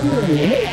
Mm-hmm.